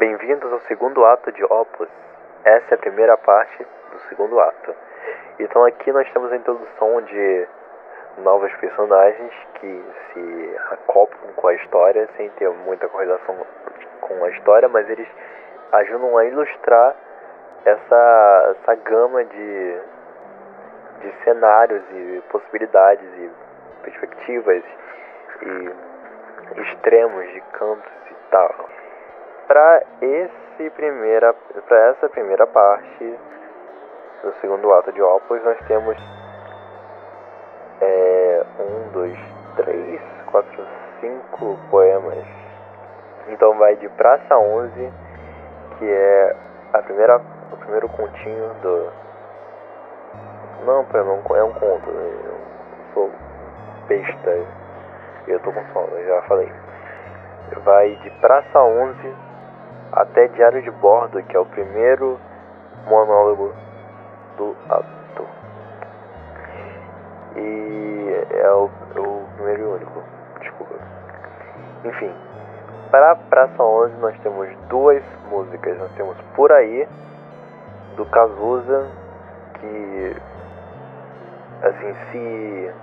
Bem-vindos ao segundo ato de Opus. Essa é a primeira parte do segundo ato. Então aqui nós temos a introdução de novos personagens que se acoplam com a história sem ter muita correlação com a história, mas eles ajudam a ilustrar essa, essa gama de, de cenários e possibilidades e perspectivas e extremos de cantos e tal. Para esse primeira, para essa primeira parte do segundo ato de Opus, nós temos é, um, dois, três, quatro, cinco poemas. Então vai de Praça 11, que é a primeira, o primeiro continho do. Não, poema, é um conto. Eu sou besta. Eu tô com sono, já falei. Vai de Praça 11 até Diário de Bordo, que é o primeiro monólogo do ato. E é o, o primeiro e único, desculpa. Enfim, para Praça 11 nós temos duas músicas. Nós temos Por Aí, do Cazuza, que assim se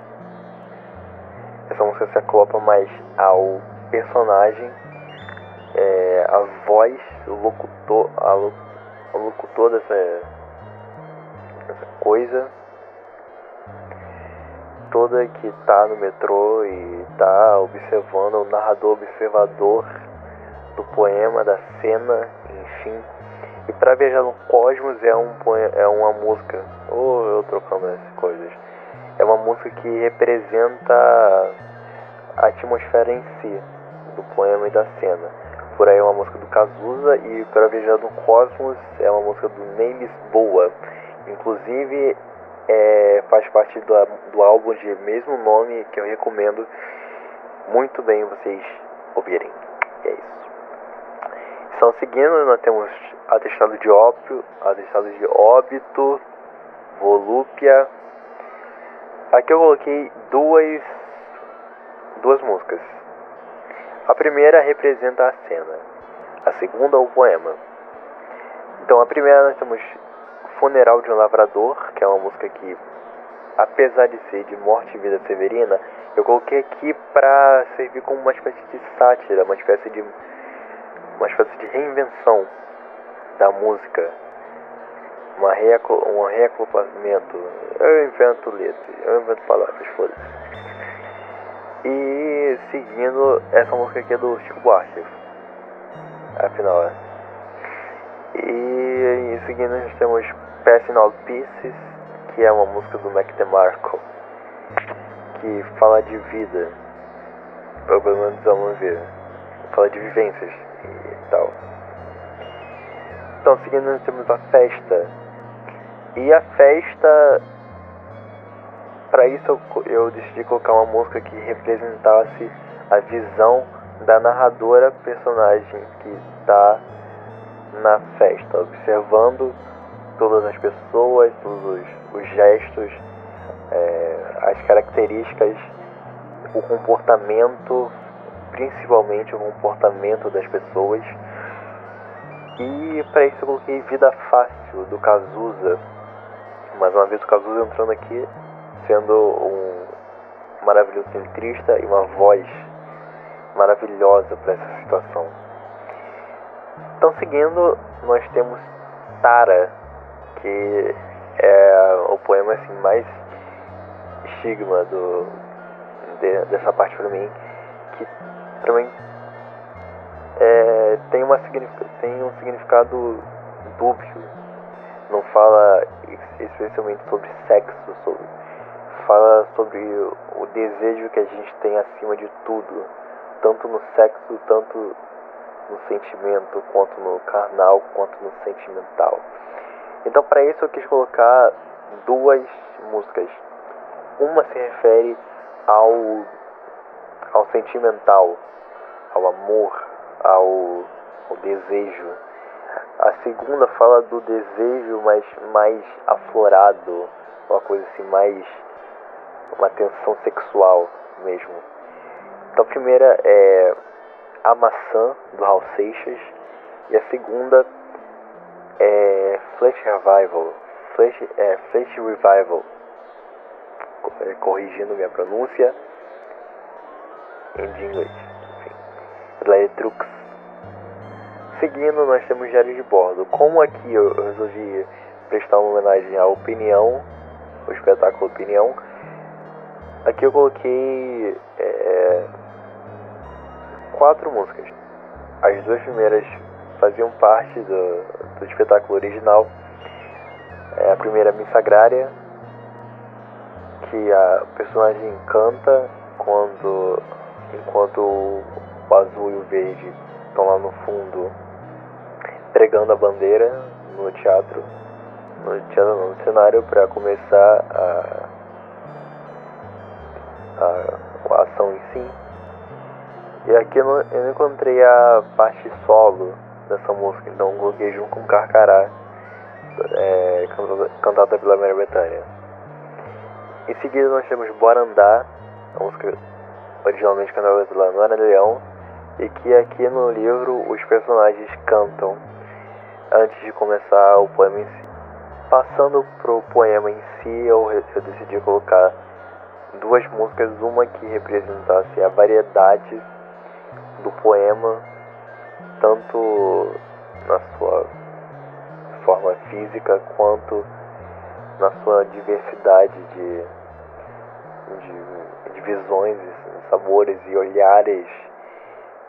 essa música se acopla mais ao personagem, é, a voz, o locutor, a, o locutor dessa, dessa coisa toda que tá no metrô e tá observando o narrador observador do poema, da cena, enfim. E para viajar no cosmos é um é uma música, ou oh, eu trocando essas coisas. É uma música que representa a atmosfera em si do poema e da cena. Por aí é uma música do Cazuza e para viajar no cosmos é uma música do Ney Lisboa. Inclusive é, faz parte do, do álbum de mesmo nome que eu recomendo muito bem vocês ouvirem. E é isso. Então, seguindo, nós temos atestado de ópio, atestado de óbito, volúpia. Aqui eu coloquei duas, duas músicas. A primeira representa a cena, a segunda o poema. Então, a primeira nós temos Funeral de um Lavrador, que é uma música que, apesar de ser de morte e vida severina, eu coloquei aqui para servir como uma espécie de sátira, uma espécie de uma espécie de reinvenção da música, uma um reagrupamento. Eu invento letras, eu invento palavras, foda-se. E seguindo, essa música aqui do Chico Buarque. Afinal, é. E em seguida nós temos Passing All Pieces, que é uma música do Mac DeMarco, que fala de vida, pelo menos vamos ver, fala de vivências e tal. Então, seguindo nós temos a festa, e a festa, para isso eu, eu decidi colocar uma música que representasse a visão da narradora personagem que está na festa, observando todas as pessoas, todos os, os gestos, é, as características, o comportamento, principalmente o comportamento das pessoas. E para isso eu coloquei Vida Fácil do Cazuza. Mais uma vez o Cazuza entrando aqui, sendo um maravilhoso centrista e uma voz maravilhosa para essa situação. Então, seguindo, nós temos Tara, que é o poema assim mais estigma do de, dessa parte para mim, que também é, tem uma tem um significado dúbio. Não fala especialmente sobre sexo, sobre fala sobre o desejo que a gente tem acima de tudo, tanto no sexo, tanto no sentimento, quanto no carnal, quanto no sentimental. Então, para isso, eu quis colocar duas músicas. Uma se refere ao, ao sentimental, ao amor, ao, ao desejo. A segunda fala do desejo, mas mais aflorado, uma coisa assim, mais. Uma tensão sexual mesmo. Então, a primeira é A Maçã, do Raul Seixas, E a segunda é Flash Revival. Flash, é, Flash Revival. É, corrigindo minha pronúncia em inglês. Enfim. Letrux. Seguindo, nós temos Diário de Bordo. Como aqui eu resolvi prestar uma homenagem à Opinião, o espetáculo Opinião, aqui eu coloquei é, quatro músicas. As duas primeiras faziam parte do, do espetáculo original. É, a primeira, Missa Agrária, que a personagem canta quando enquanto o azul e o verde estão lá no fundo pregando a bandeira no teatro, no teatro no cenário para começar a, a, a ação em si. E aqui eu não, eu não encontrei a parte solo dessa música, então coloquei junto com Carcará, é, cantada pela Maria Bethânia. Em seguida nós temos Bora Andar, a música originalmente cantada pela Nora Leão, e que aqui no livro os personagens cantam antes de começar o poema em si. Passando pro poema em si, eu, eu decidi colocar duas músicas, uma que representasse a variedade do poema, tanto na sua forma física quanto na sua diversidade de, de, de visões, sabores e olhares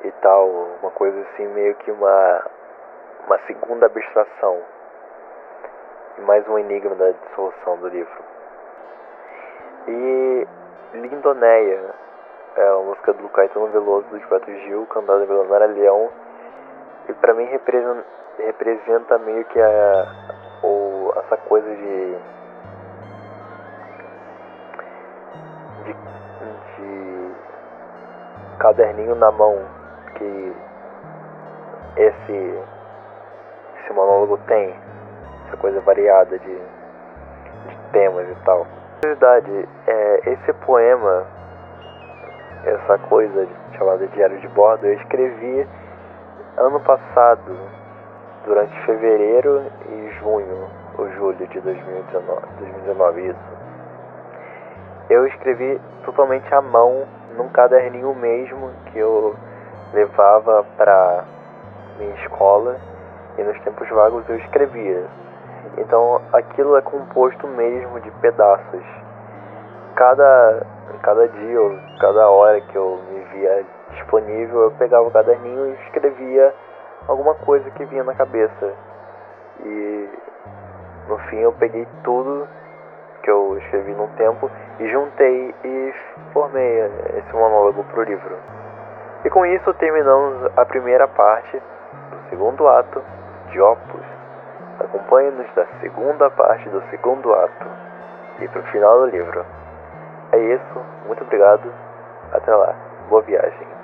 e tal, uma coisa assim meio que uma uma segunda abstração e mais um enigma da dissolução do livro. E Lindoneia é uma música do Caetano Veloso do Gilberto Gil, cantada pela Nara Leão, e para mim representa, representa meio que a, essa coisa de, de, de caderninho na mão que esse esse monólogo tem, essa coisa variada de, de temas e tal. Verdade, é, esse poema, essa coisa chamada Diário de Bordo, eu escrevi ano passado, durante fevereiro e junho, ou julho de 2019, 2019 isso. Eu escrevi totalmente à mão, num caderninho mesmo que eu levava para minha escola e nos tempos vagos eu escrevia. Então aquilo é composto mesmo de pedaços. Cada, cada dia ou cada hora que eu me via disponível, eu pegava o caderninho e escrevia alguma coisa que vinha na cabeça. E no fim eu peguei tudo que eu escrevi num tempo e juntei e formei esse monólogo para o livro. E com isso terminamos a primeira parte do segundo ato de Opus, acompanhe-nos da segunda parte do segundo ato e para o final do livro. É isso, muito obrigado, até lá, boa viagem.